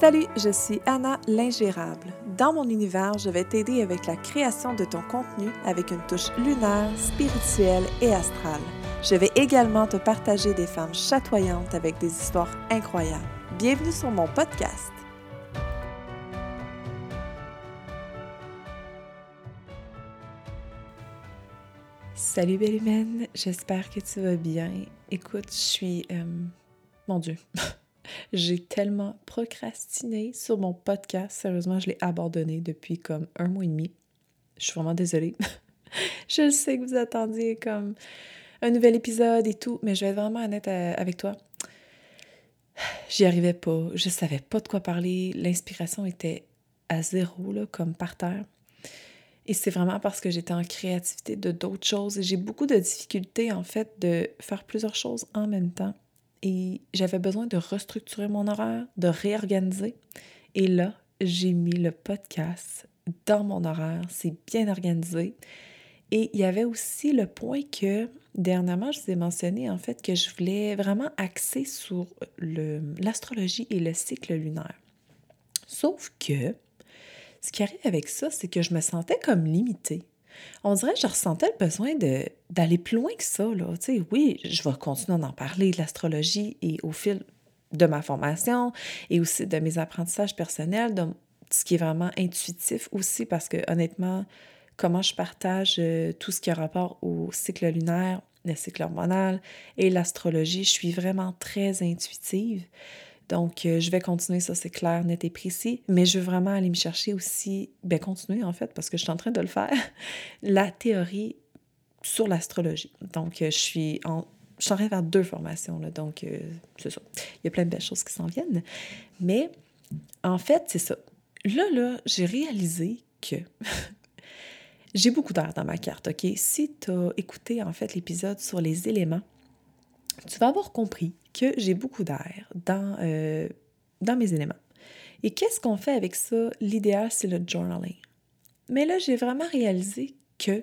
Salut, je suis Anna l'ingérable. Dans mon univers, je vais t'aider avec la création de ton contenu avec une touche lunaire, spirituelle et astrale. Je vais également te partager des femmes chatoyantes avec des histoires incroyables. Bienvenue sur mon podcast. Salut belle humaine, j'espère que tu vas bien. Écoute, je suis... euh, Mon Dieu, j'ai tellement procrastiné sur mon podcast. Sérieusement, je l'ai abandonné depuis comme un mois et demi. Je suis vraiment désolée. je sais que vous attendiez comme un nouvel épisode et tout, mais je vais être vraiment honnête euh, avec toi. J'y arrivais pas. Je savais pas de quoi parler. L'inspiration était à zéro, comme par terre. Et c'est vraiment parce que j'étais en créativité de d'autres choses. Et j'ai beaucoup de difficultés, en fait, de faire plusieurs choses en même temps. Et j'avais besoin de restructurer mon horaire, de réorganiser. Et là, j'ai mis le podcast dans mon horaire. C'est bien organisé. Et il y avait aussi le point que, dernièrement, je vous ai mentionné, en fait, que je voulais vraiment axer sur l'astrologie et le cycle lunaire. Sauf que, ce qui arrive avec ça, c'est que je me sentais comme limitée. On dirait que je ressentais le besoin d'aller plus loin que ça. Là. Oui, je vais continuer d'en parler de l'astrologie et au fil de ma formation et aussi de mes apprentissages personnels, ce qui est vraiment intuitif aussi, parce que honnêtement, comment je partage euh, tout ce qui a rapport au cycle lunaire, le cycle hormonal et l'astrologie, je suis vraiment très intuitive. Donc, euh, je vais continuer, ça c'est clair, net et précis, mais je veux vraiment aller me chercher aussi, ben continuer en fait, parce que je suis en train de le faire, la théorie sur l'astrologie. Donc, euh, je suis en, je suis en train de faire deux formations, là, donc euh, c'est ça. Il y a plein de belles choses qui s'en viennent. Mais, en fait, c'est ça. Là, là, j'ai réalisé que j'ai beaucoup d'air dans ma carte, OK? Si tu as écouté, en fait, l'épisode sur les éléments, tu vas avoir compris que j'ai beaucoup d'air dans, euh, dans mes éléments. Et qu'est-ce qu'on fait avec ça? L'idéal, c'est le journaling. Mais là, j'ai vraiment réalisé que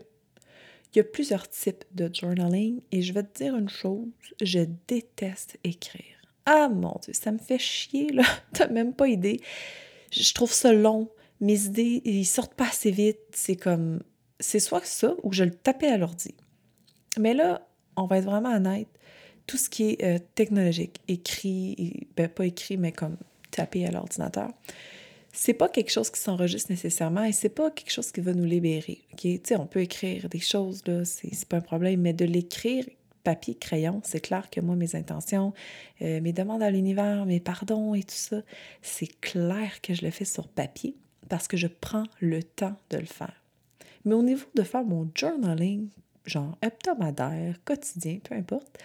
il y a plusieurs types de journaling et je vais te dire une chose, je déteste écrire. Ah mon Dieu, ça me fait chier, là. T'as même pas idée. Je trouve ça long. Mes idées, ils sortent pas assez vite. C'est comme. C'est soit ça ou je le tapais à l'ordi. Mais là, on va être vraiment honnête. Tout ce qui est euh, technologique, écrit, ben pas écrit, mais comme tapé à l'ordinateur, c'est pas quelque chose qui s'enregistre nécessairement et c'est pas quelque chose qui va nous libérer. OK? Tu sais, on peut écrire des choses, là, c'est pas un problème, mais de l'écrire papier, crayon, c'est clair que moi, mes intentions, euh, mes demandes à l'univers, mes pardons et tout ça, c'est clair que je le fais sur papier parce que je prends le temps de le faire. Mais au niveau de faire mon journaling, genre hebdomadaire, quotidien, peu importe,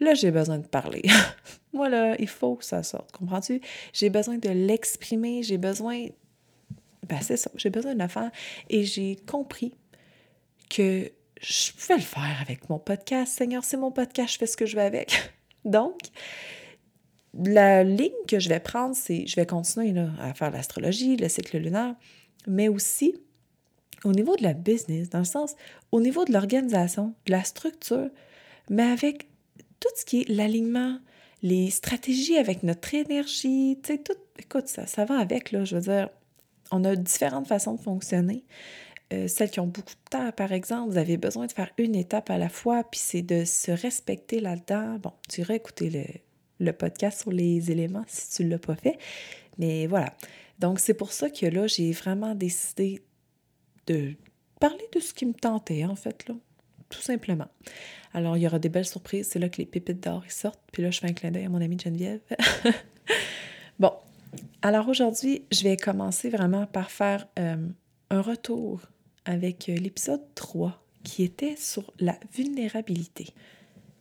là, j'ai besoin de parler. Moi, là, il faut que ça sorte, comprends-tu? J'ai besoin de l'exprimer, j'ai besoin... Ben, c'est ça, j'ai besoin de le faire. Et j'ai compris que je pouvais le faire avec mon podcast. Seigneur, c'est mon podcast, je fais ce que je veux avec. Donc, la ligne que je vais prendre, c'est je vais continuer là, à faire l'astrologie, le cycle lunaire, mais aussi au niveau de la business, dans le sens, au niveau de l'organisation, de la structure, mais avec tout ce qui est l'alignement, les stratégies avec notre énergie, tu sais, tout, écoute, ça, ça va avec, là, je veux dire, on a différentes façons de fonctionner. Euh, celles qui ont beaucoup de temps, par exemple, vous avez besoin de faire une étape à la fois, puis c'est de se respecter là-dedans. Bon, tu irais écouter le, le podcast sur les éléments si tu ne l'as pas fait. Mais voilà. Donc, c'est pour ça que là, j'ai vraiment décidé de parler de ce qui me tentait, en fait, là. Tout simplement. Alors, il y aura des belles surprises. C'est là que les pépites d'or sortent. Puis là, je fais un clin d'œil à mon amie Geneviève. bon. Alors, aujourd'hui, je vais commencer vraiment par faire euh, un retour avec euh, l'épisode 3 qui était sur la vulnérabilité.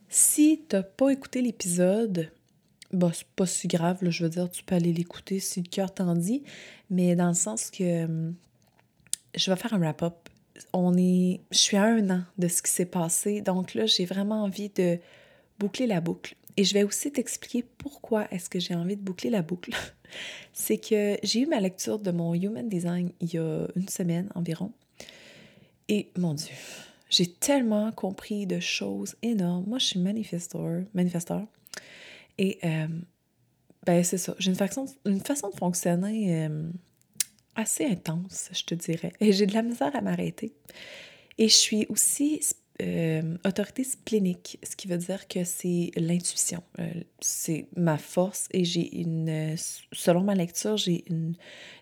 Si tu n'as pas écouté l'épisode, bah, c'est pas si grave, je veux dire, tu peux aller l'écouter si le cœur t'en dit, mais dans le sens que je vais faire un wrap-up. On est, je suis à un an de ce qui s'est passé, donc là, j'ai vraiment envie de boucler la boucle. Et je vais aussi t'expliquer pourquoi est-ce que j'ai envie de boucler la boucle. C'est que j'ai eu ma lecture de mon Human Design il y a une semaine environ. Et mon Dieu, j'ai tellement compris de choses énormes. Moi, je suis manifesteur, manifesteur. Et euh, ben c'est ça. J'ai une façon, une façon de fonctionner euh, assez intense, je te dirais. Et j'ai de la misère à m'arrêter. Et je suis aussi euh, autorité splénique, ce qui veut dire que c'est l'intuition. Euh, c'est ma force et j'ai une, selon ma lecture, j'ai une,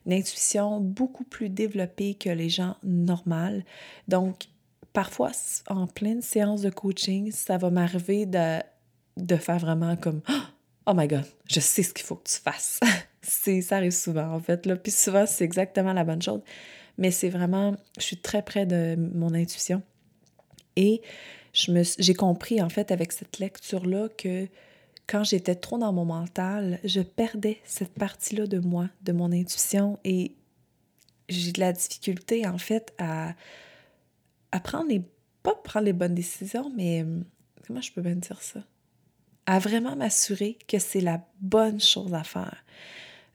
intuition beaucoup plus développée que les gens normaux. Donc, parfois, en pleine séance de coaching, ça va m'arriver de, de faire vraiment comme Oh my God, je sais ce qu'il faut que tu fasses. c'est, ça arrive souvent, en fait. Là. Puis souvent, c'est exactement la bonne chose. Mais c'est vraiment, je suis très près de mon intuition. Et je j'ai compris, en fait, avec cette lecture-là, que quand j'étais trop dans mon mental, je perdais cette partie-là de moi, de mon intuition. Et j'ai de la difficulté, en fait, à, à prendre les. pas prendre les bonnes décisions, mais. Comment je peux bien dire ça? à vraiment m'assurer que c'est la bonne chose à faire.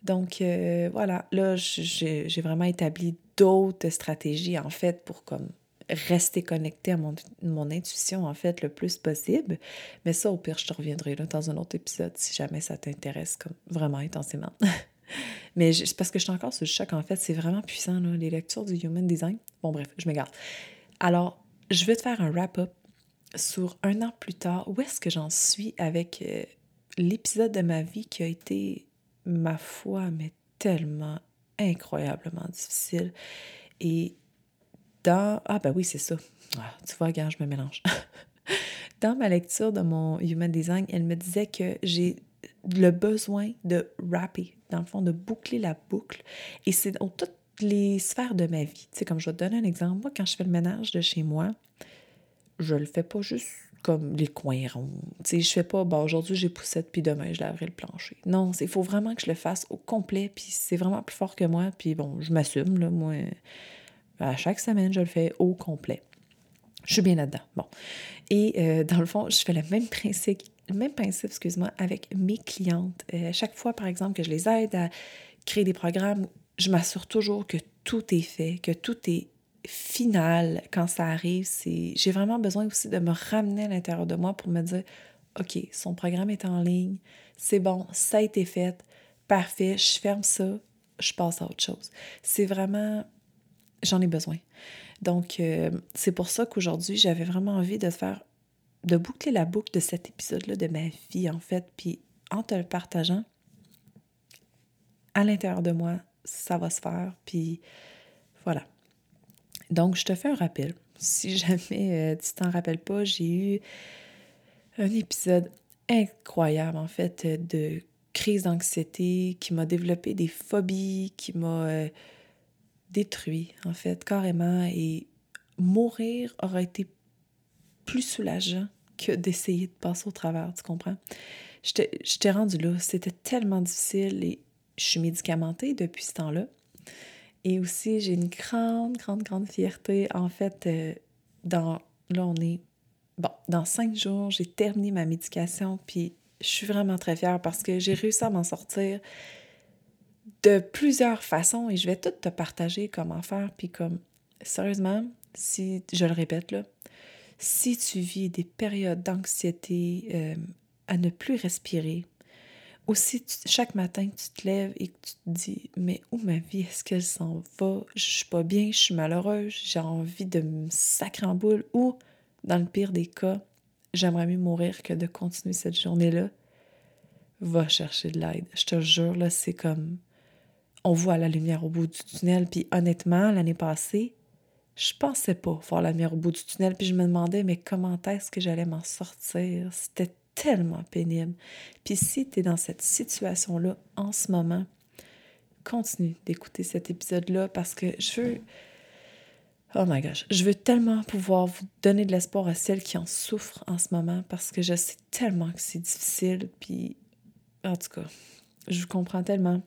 Donc euh, voilà, là, j'ai vraiment établi d'autres stratégies en fait pour comme rester connecté à mon, intuition en fait le plus possible. Mais ça, au pire, je te reviendrai dans un autre épisode si jamais ça t'intéresse comme vraiment intensément. Mais c'est parce que je suis encore sur le choc en fait, c'est vraiment puissant les lectures du Human Design. Bon bref, je m'égare. Alors, je vais te faire un wrap-up sur un an plus tard, où est-ce que j'en suis avec euh, l'épisode de ma vie qui a été, ma foi, mais tellement incroyablement difficile. Et dans... Ah ben oui, c'est ça. Ah, tu vois, regarde, je me mélange. dans ma lecture de mon Human Design, elle me disait que j'ai le besoin de rapper, dans le fond, de boucler la boucle. Et c'est dans toutes les sphères de ma vie. Tu sais, comme je vais te donner un exemple, moi, quand je fais le ménage de chez moi, je le fais pas juste comme les coins ronds. Tu sais, je fais pas, aujourd'hui j'ai poussette, puis demain je laverai le plancher. Non, il faut vraiment que je le fasse au complet, puis c'est vraiment plus fort que moi, puis bon, je m'assume, là, moi, à chaque semaine, je le fais au complet. Je suis bien là-dedans. Bon. Et euh, dans le fond, je fais le même principe, le même principe, excuse-moi, avec mes clientes. Euh, chaque fois, par exemple, que je les aide à créer des programmes, je m'assure toujours que tout est fait, que tout est final quand ça arrive, c'est j'ai vraiment besoin aussi de me ramener à l'intérieur de moi pour me dire OK, son programme est en ligne, c'est bon, ça a été fait, parfait, je ferme ça, je passe à autre chose. C'est vraiment j'en ai besoin. Donc euh, c'est pour ça qu'aujourd'hui, j'avais vraiment envie de faire de boucler la boucle de cet épisode-là de ma vie en fait, puis en te le partageant à l'intérieur de moi, ça va se faire, puis. Donc, je te fais un rappel. Si jamais euh, tu t'en rappelles pas, j'ai eu un épisode incroyable, en fait, de crise d'anxiété qui m'a développé des phobies, qui m'a euh, détruit, en fait, carrément. Et mourir aurait été plus soulageant que d'essayer de passer au travers, tu comprends? Je t'ai rendu là. C'était tellement difficile et je suis médicamentée depuis ce temps-là. Et aussi, j'ai une grande, grande, grande fierté. En fait, euh, dans, là, on est, bon, dans cinq jours, j'ai terminé ma médication, puis je suis vraiment très fière parce que j'ai réussi à m'en sortir de plusieurs façons et je vais tout te partager comment faire. Puis comme, sérieusement, si, je le répète là, si tu vis des périodes d'anxiété, euh, à ne plus respirer, aussi, chaque matin, tu te lèves et que tu te dis Mais où ma vie est-ce qu'elle s'en va? Je suis pas bien, je suis malheureuse, j'ai envie de me sacrer en boule. Ou, dans le pire des cas, j'aimerais mieux mourir que de continuer cette journée-là. Va chercher de l'aide. Je te jure, là, c'est comme. On voit la lumière au bout du tunnel. Puis honnêtement, l'année passée, je pensais pas voir la lumière au bout du tunnel. Puis je me demandais, mais comment est-ce que j'allais m'en sortir? C'était tellement pénible. Puis si tu es dans cette situation-là en ce moment, continue d'écouter cet épisode-là parce que je veux... Oh my gosh, je veux tellement pouvoir vous donner de l'espoir à celles qui en souffrent en ce moment parce que je sais tellement que c'est difficile. Puis, en tout cas, je vous comprends tellement.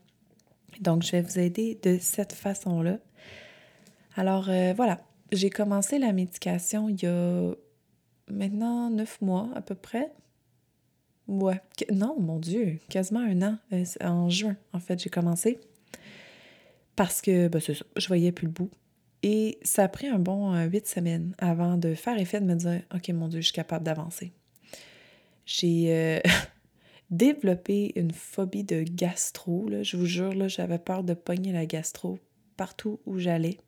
Donc, je vais vous aider de cette façon-là. Alors, euh, voilà, j'ai commencé la médication il y a maintenant neuf mois à peu près. Ouais. Non, mon Dieu, quasiment un an. Euh, en juin, en fait, j'ai commencé. Parce que, ben, c'est ça, je voyais plus le bout. Et ça a pris un bon euh, huit semaines avant de faire effet de me dire OK, mon Dieu, je suis capable d'avancer. J'ai. Euh, développé une phobie de gastro. Je vous jure, j'avais peur de pogner la gastro partout où j'allais.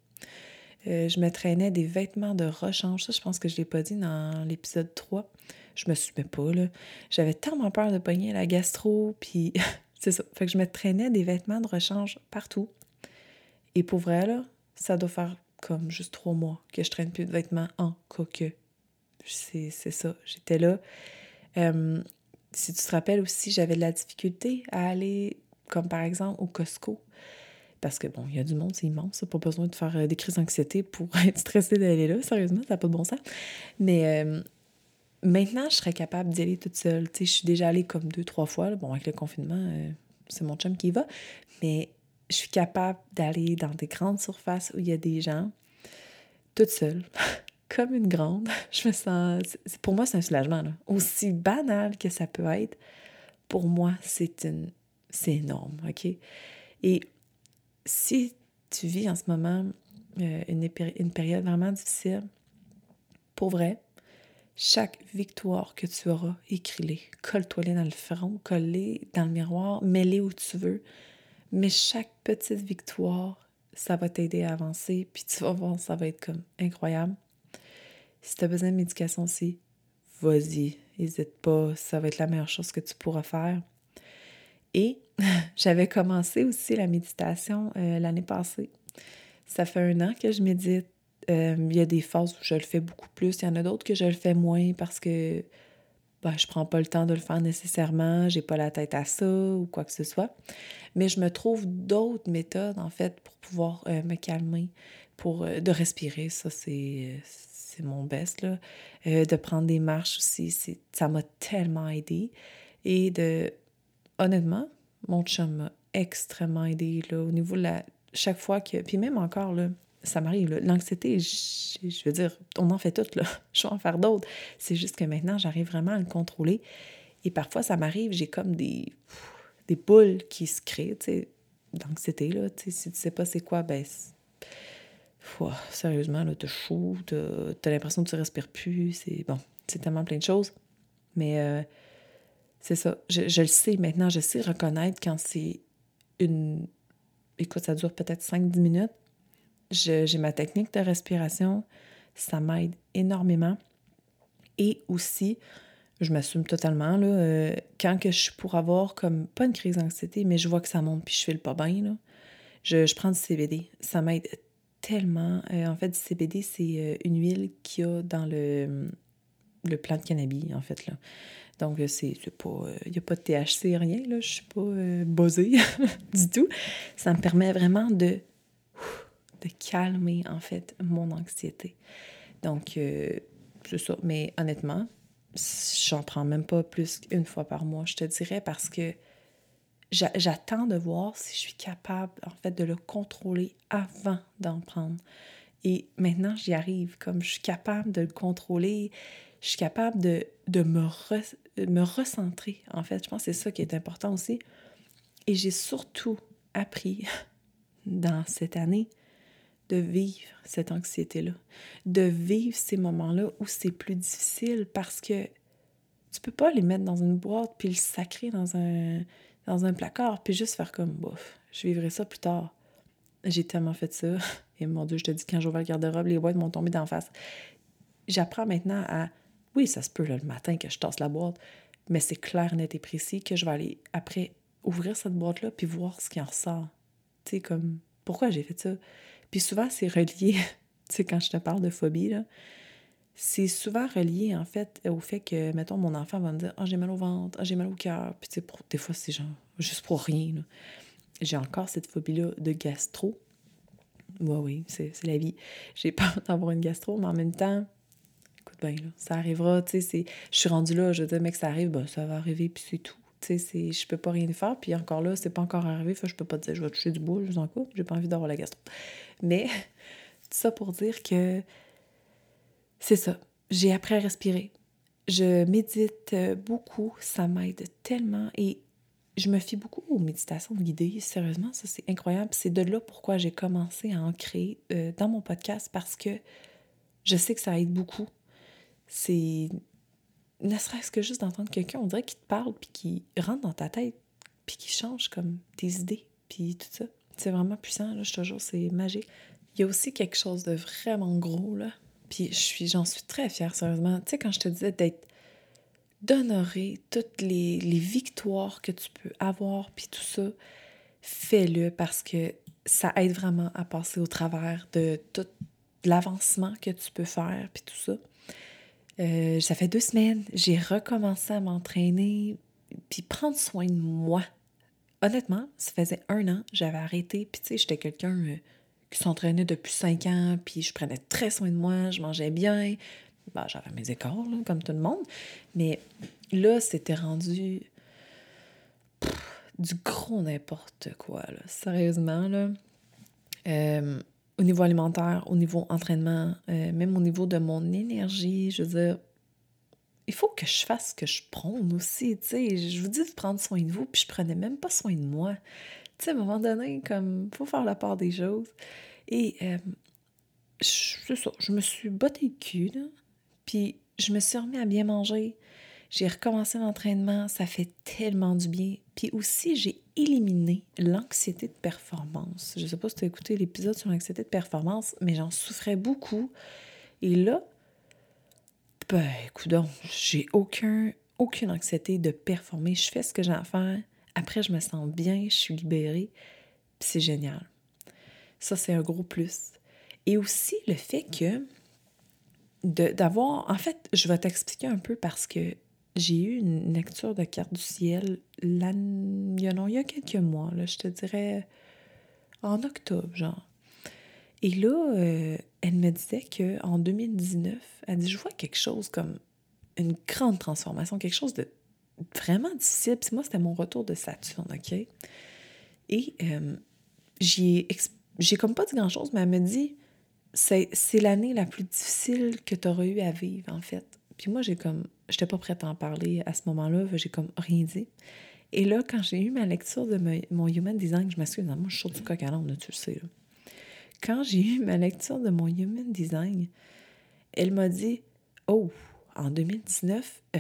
Je me traînais des vêtements de rechange. Ça, je pense que je ne l'ai pas dit dans l'épisode 3. Je me souviens pas, là. J'avais tellement peur de pogner la gastro, puis c'est ça. Fait que je me traînais des vêtements de rechange partout. Et pour vrai, là, ça doit faire comme juste trois mois que je traîne plus de vêtements en coque. C'est ça. J'étais là. Si tu te rappelles aussi, j'avais de la difficulté à aller, comme par exemple, au Costco. Parce que, bon, il y a du monde, c'est immense. Pas besoin de faire euh, des crises d'anxiété pour être stressé d'aller là. Sérieusement, ça n'a pas de bon sens. Mais euh, maintenant, je serais capable d'y aller toute seule. Tu sais, je suis déjà allée comme deux, trois fois. Bon, avec le confinement, c'est mon chum qui y va. Mais je suis capable d'aller dans des grandes surfaces où il y a des gens, toute seule, comme une grande. Je me sens. Pour moi, c'est un soulagement. Là. Aussi banal que ça peut être, pour moi, c'est une. C'est énorme, OK? Et si tu vis en ce moment euh, une, une période vraiment difficile, pour vrai, chaque victoire que tu auras, écris-les. Colle-toi-les dans le front, colle-les dans le miroir, mets-les où tu veux. Mais chaque petite victoire, ça va t'aider à avancer, puis tu vas voir, ça va être comme incroyable. Si tu as besoin de médication aussi, vas-y, n'hésite pas, ça va être la meilleure chose que tu pourras faire. Et j'avais commencé aussi la méditation euh, l'année passée. Ça fait un an que je médite. Euh, il y a des phases où je le fais beaucoup plus, il y en a d'autres que je le fais moins parce que ben, je prends pas le temps de le faire nécessairement, j'ai pas la tête à ça ou quoi que ce soit. Mais je me trouve d'autres méthodes, en fait, pour pouvoir euh, me calmer, pour euh, de respirer. Ça, c'est, mon best, là. De prendre des marches aussi, ça m'a tellement aidé. Et de... Honnêtement, mon chum m'a extrêmement aidé, là, au niveau de la... Chaque fois que... Puis même encore, là, ça m'arrive. L'anxiété, je, veux dire, on en fait toutes, là. Je vais en faire d'autres. C'est juste que maintenant, j'arrive vraiment à le contrôler. Et parfois, ça m'arrive, j'ai comme des, des boules qui se créent, tu sais, d'anxiété, là. Tu sais, si tu sais pas c'est quoi, ben... sérieusement, là, t'as chaud, t'as as, l'impression que tu respires plus. C'est bon, c'est tellement plein de choses. Mais euh, c'est ça. Je, je le sais maintenant, je sais reconnaître quand c'est une... Écoute, ça dure peut-être 5-10 minutes, j'ai ma technique de respiration, ça m'aide énormément. Et aussi, je m'assume totalement, là, euh, quand que je pour avoir comme, pas une crise d'anxiété, mais je vois que ça monte puis je fais le pas bien, là, je, je, prends du CBD. Ça m'aide tellement. Euh, en fait, du CBD, c'est euh, une huile qu'il y a dans le, le plant de cannabis, en fait, là. Donc, c'est pas... Il n'y a pas de THC, rien, là. Je suis pas buzzée du tout. Ça me permet vraiment de de calmer, en fait, mon anxiété. Donc, euh, c'est ça. Mais honnêtement, j'en prends même pas plus qu'une fois par mois, je te dirais, parce que j'attends de voir si je suis capable, en fait, de le contrôler avant d'en prendre. Et maintenant, j'y arrive. Comme je suis capable de le contrôler, je suis capable de, de me, me recentrer, en fait. Je pense que c'est ça qui est important aussi. Et j'ai surtout appris dans cette année de vivre cette anxiété-là, de vivre ces moments-là où c'est plus difficile parce que tu peux pas les mettre dans une boîte puis le sacrer dans un, dans un placard puis juste faire comme bof, je vivrai ça plus tard. J'ai tellement fait ça. Et mon Dieu, je te dis, quand j'ouvre le garde-robe, les boîtes m'ont tombé d'en face. J'apprends maintenant à. Oui, ça se peut le matin que je tasse la boîte, mais c'est clair, net et précis que je vais aller après ouvrir cette boîte-là puis voir ce qui en ressort. Tu sais, comme pourquoi j'ai fait ça? Puis souvent, c'est relié, tu sais, quand je te parle de phobie, c'est souvent relié, en fait, au fait que, mettons, mon enfant va me dire « Ah, j'ai mal au ventre, ah, j'ai mal au cœur. » Puis, tu sais, des fois, c'est genre, juste pour rien, J'ai encore cette phobie-là de gastro. Oui, oui, c'est la vie. J'ai peur d'avoir une gastro, mais en même temps, écoute bien, là, ça arrivera, tu sais, je suis rendue là, je dis, mec, ça arrive, ben, ça va arriver, puis c'est tout. Tu sais, je peux pas rien faire, puis encore là, c'est pas encore arrivé, fait, je peux pas dire, je vais toucher du bois, je vous en coupe, j'ai pas envie d'avoir la gastro. Mais tout ça pour dire que c'est ça. J'ai appris à respirer. Je médite beaucoup, ça m'aide tellement et je me fie beaucoup aux méditations guidées. Sérieusement, ça c'est incroyable. C'est de là pourquoi j'ai commencé à en créer euh, dans mon podcast parce que je sais que ça aide beaucoup. C'est ne serait-ce que juste d'entendre quelqu'un, on dirait qu'il te parle, puis qui rentre dans ta tête, puis qui change comme tes idées, puis tout ça. C'est vraiment puissant, là, je te jure, c'est magique. Il y a aussi quelque chose de vraiment gros, là. Puis je suis, j'en suis très fière, sérieusement. Tu sais, quand je te disais d'être d'honorer toutes les, les, victoires que tu peux avoir, puis tout ça, fais-le parce que ça aide vraiment à passer au travers de tout l'avancement que tu peux faire, puis tout ça. Euh, ça fait deux semaines, j'ai recommencé à m'entraîner, puis prendre soin de moi. Honnêtement, ça faisait un an, j'avais arrêté, puis tu sais, j'étais quelqu'un euh, qui s'entraînait depuis cinq ans, puis je prenais très soin de moi, je mangeais bien, ben, j'avais mes écarts, comme tout le monde, mais là, c'était rendu du gros n'importe quoi, sérieusement, là. Euh, au niveau alimentaire, au niveau entraînement, euh, même au niveau de mon énergie, je veux dire, il faut que je fasse ce que je prône aussi, tu sais. Je vous dis de prendre soin de vous, puis je prenais même pas soin de moi. Tu sais, à un moment donné, comme, faut faire la part des choses. Et, euh, c'est ça, je me suis bottée le cul, là, puis je me suis remis à bien manger. J'ai recommencé l'entraînement, ça fait tellement du bien. Puis aussi, j'ai éliminé l'anxiété de performance. Je ne sais pas si tu as écouté l'épisode sur l'anxiété de performance, mais j'en souffrais beaucoup. Et là, ben, écoute j'ai aucun, aucune anxiété de performer. Je fais ce que j'ai à faire. Après, je me sens bien, je suis libérée. Puis c'est génial. Ça, c'est un gros plus. Et aussi le fait que d'avoir... En fait, je vais t'expliquer un peu parce que j'ai eu une lecture de carte du ciel il y a quelques mois, là, je te dirais en octobre, genre. Et là, euh, elle me disait qu'en 2019, elle dit Je vois quelque chose comme une grande transformation, quelque chose de vraiment difficile. Puis moi, c'était mon retour de Saturne, OK? Et euh, j'ai comme pas dit grand-chose, mais elle me dit c'est l'année la plus difficile que tu auras eu à vivre, en fait. Puis moi, j'ai comme j'étais pas prête à en parler à ce moment-là, j'ai comme rien dit. Et là, quand j'ai eu ma lecture de mon Human Design, je m'excuse, moi, je suis sur du coq à l'âne, tu le sais. Quand j'ai eu ma lecture de mon Human Design, elle m'a dit Oh, en 2019, euh,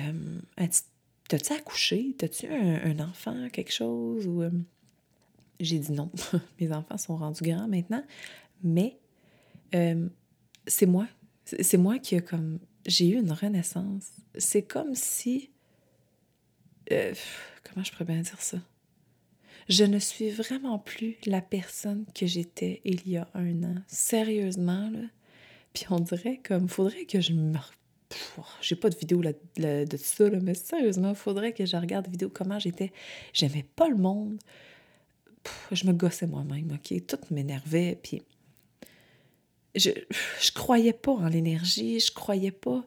t'as-tu accouché? T'as-tu un, enfant, quelque chose euh, J'ai dit non. Mes enfants sont rendus grands maintenant, mais euh, c'est moi. C'est moi qui a comme j'ai eu une renaissance. C'est comme si... Euh, comment je pourrais bien dire ça? Je ne suis vraiment plus la personne que j'étais il y a un an. Sérieusement, là. Puis on dirait comme... Faudrait que je me... J'ai pas de vidéo là, de ça, là, mais sérieusement, faudrait que je regarde des vidéos comment j'étais. J'aimais pas le monde. je me gossais moi-même, OK? Tout m'énervait, puis je, je croyais pas en l'énergie, je croyais pas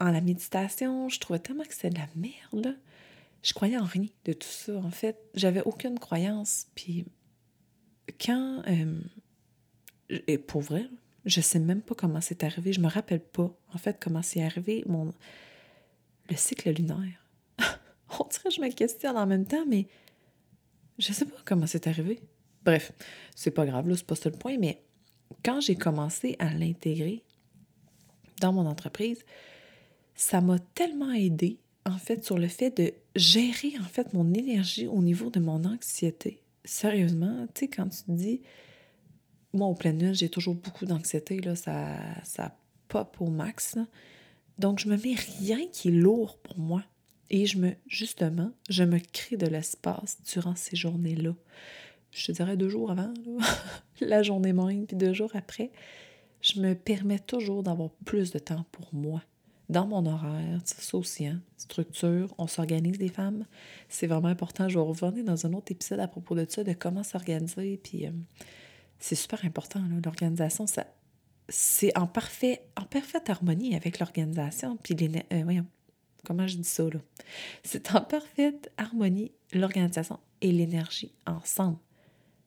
en la méditation, je trouvais tellement que c'était de la merde. Je croyais en rien de tout ça. En fait, j'avais aucune croyance. Puis quand. Euh, et pour vrai, je sais même pas comment c'est arrivé. Je me rappelle pas, en fait, comment c'est arrivé mon le cycle lunaire. On dirait que je me questionne en même temps, mais je sais pas comment c'est arrivé. Bref, c'est pas grave, là, c'est pas ça le point, mais quand j'ai commencé à l'intégrer dans mon entreprise, ça m'a tellement aidé en fait sur le fait de gérer en fait mon énergie au niveau de mon anxiété. Sérieusement, tu sais quand tu dis moi au plein nuit, j'ai toujours beaucoup d'anxiété là, ça ça pop au max. Donc je me mets rien qui est lourd pour moi et je me justement, je me crée de l'espace durant ces journées-là je te dirais deux jours avant, la journée même, puis deux jours après, je me permets toujours d'avoir plus de temps pour moi. Dans mon horaire, ça aussi, hein, structure, on s'organise les femmes. C'est vraiment important. Je vais revenir dans un autre épisode à propos de ça, de comment s'organiser. Puis euh, c'est super important, l'organisation. C'est en, parfait, en parfaite harmonie avec l'organisation. Puis euh, comment je dis ça là? C'est en parfaite harmonie l'organisation et l'énergie ensemble.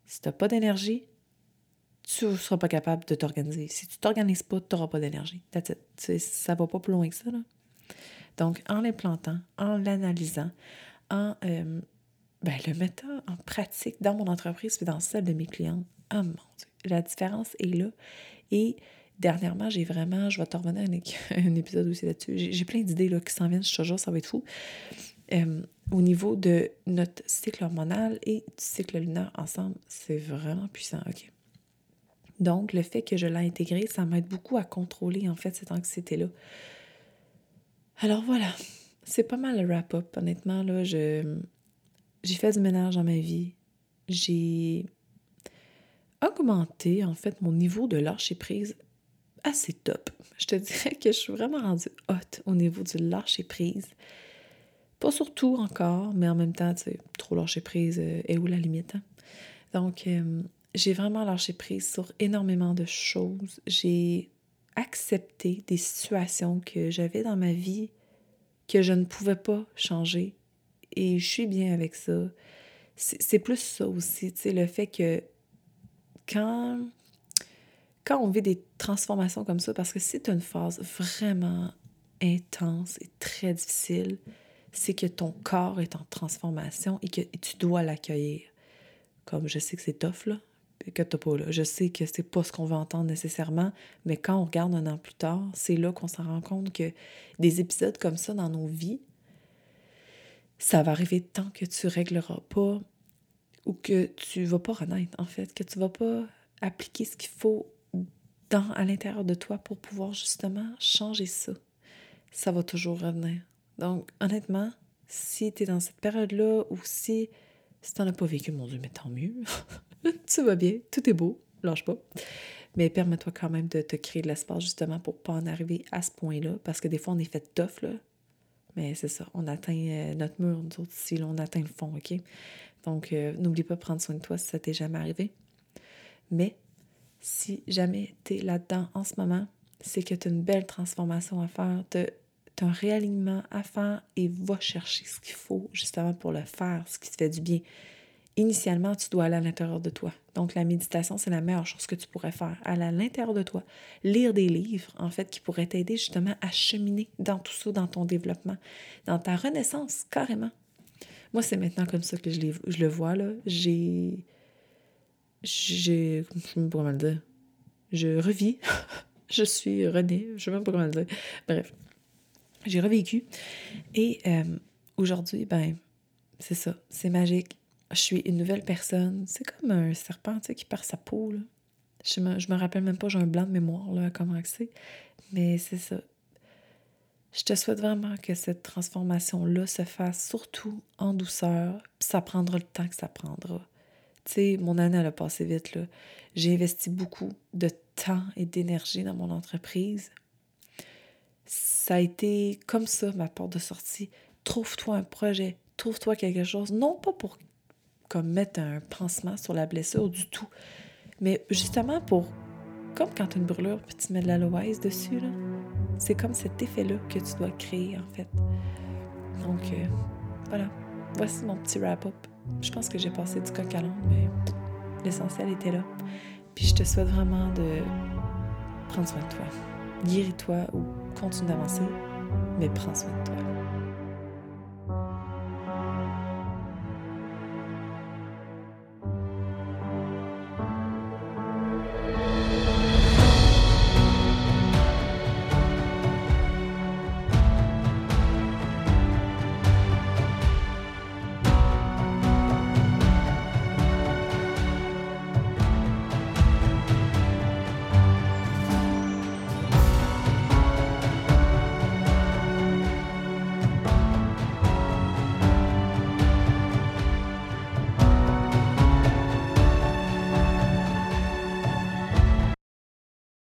Si tu n'as pas d'énergie, tu ne seras pas capable de t'organiser. Si tu t'organises pas, tu n'auras pas d'énergie. Ça ne va pas plus loin que ça. Là. Donc, en l'implantant, en l'analysant, en euh, ben, le mettant en pratique dans mon entreprise et dans celle de mes clientes, oh mon Dieu, la différence est là. Et dernièrement, j'ai vraiment, je vais te revenir un, un épisode aussi là-dessus, j'ai plein d'idées qui s'en viennent, je te ça va être fou. Euh, au niveau de notre cycle hormonal et du cycle lunaire ensemble, c'est vraiment puissant, OK? Donc, le fait que je l'ai intégré, ça m'aide beaucoup à contrôler, en fait, cette anxiété-là. Alors voilà, c'est pas mal le wrap-up, honnêtement, là, je... J'ai fait du ménage dans ma vie. J'ai augmenté, en fait, mon niveau de lâcher prise assez top. Je te dirais que je suis vraiment rendue haute au niveau du lâcher prise. Pas surtout encore, mais en même temps, trop lâcher prise euh, est où la limite? Hein? Donc, euh, j'ai vraiment lâché prise sur énormément de choses. J'ai accepté des situations que j'avais dans ma vie que je ne pouvais pas changer. Et je suis bien avec ça. C'est plus ça aussi, tu le fait que quand, quand on vit des transformations comme ça, parce que c'est une phase vraiment intense et très difficile, c'est que ton corps est en transformation et que tu dois l'accueillir. Comme je sais que c'est tough, là, que t'as pas là. Je sais que c'est pas ce qu'on veut entendre nécessairement, mais quand on regarde un an plus tard, c'est là qu'on s'en rend compte que des épisodes comme ça dans nos vies, ça va arriver tant que tu régleras pas ou que tu vas pas renaître, en fait, que tu vas pas appliquer ce qu'il faut dans, à l'intérieur de toi pour pouvoir justement changer ça. Ça va toujours revenir. Donc, honnêtement, si tu dans cette période-là ou si, si tu n'en as pas vécu, mon Dieu, mais tant mieux. tu vas bien, tout est beau, lâche pas. Mais permets-toi quand même de te créer de l'espace justement pour pas en arriver à ce point-là, parce que des fois, on est fait tough, là. Mais c'est ça, on atteint euh, notre mur, nous autres, si on atteint le fond, OK? Donc, euh, n'oublie pas de prendre soin de toi si ça t'est jamais arrivé. Mais si jamais tu es là-dedans en ce moment, c'est que tu as une belle transformation à faire, un réalignement à faire et va chercher ce qu'il faut justement pour le faire, ce qui te fait du bien. Initialement, tu dois aller à l'intérieur de toi. Donc, la méditation, c'est la meilleure chose que tu pourrais faire. Aller à l'intérieur de toi, lire des livres, en fait, qui pourraient t'aider justement à cheminer dans tout ça, dans ton développement, dans ta renaissance, carrément. Moi, c'est maintenant comme ça que je, le vois, là. J'ai... J'ai... Comment le dire? Je revis. je suis Renée. Je sais même pas le dire. Bref j'ai revécu. Et euh, aujourd'hui, ben, c'est ça, c'est magique. Je suis une nouvelle personne. C'est comme un serpent, tu sais, qui perd sa peau. Je me, je me rappelle même pas, j'ai un blanc de mémoire, là, comment c'est. Mais c'est ça. Je te souhaite vraiment que cette transformation-là se fasse surtout en douceur, puis ça prendra le temps que ça prendra. Tu sais, mon année, elle a passé vite. J'ai investi beaucoup de temps et d'énergie dans mon entreprise ça a été comme ça ma porte de sortie. Trouve-toi un projet, trouve-toi quelque chose, non pas pour comme mettre un pansement sur la blessure du tout, mais justement pour, comme quand tu as une brûlure puis tu mets de l'aloès dessus, là, c'est comme cet effet-là que tu dois créer en fait. Donc euh, voilà, voici mon petit wrap-up. Je pense que j'ai passé du coq à l'âne, mais l'essentiel était là. Puis je te souhaite vraiment de prendre soin de toi guéris-toi ou continue d'avancer, mais prends soin de toi.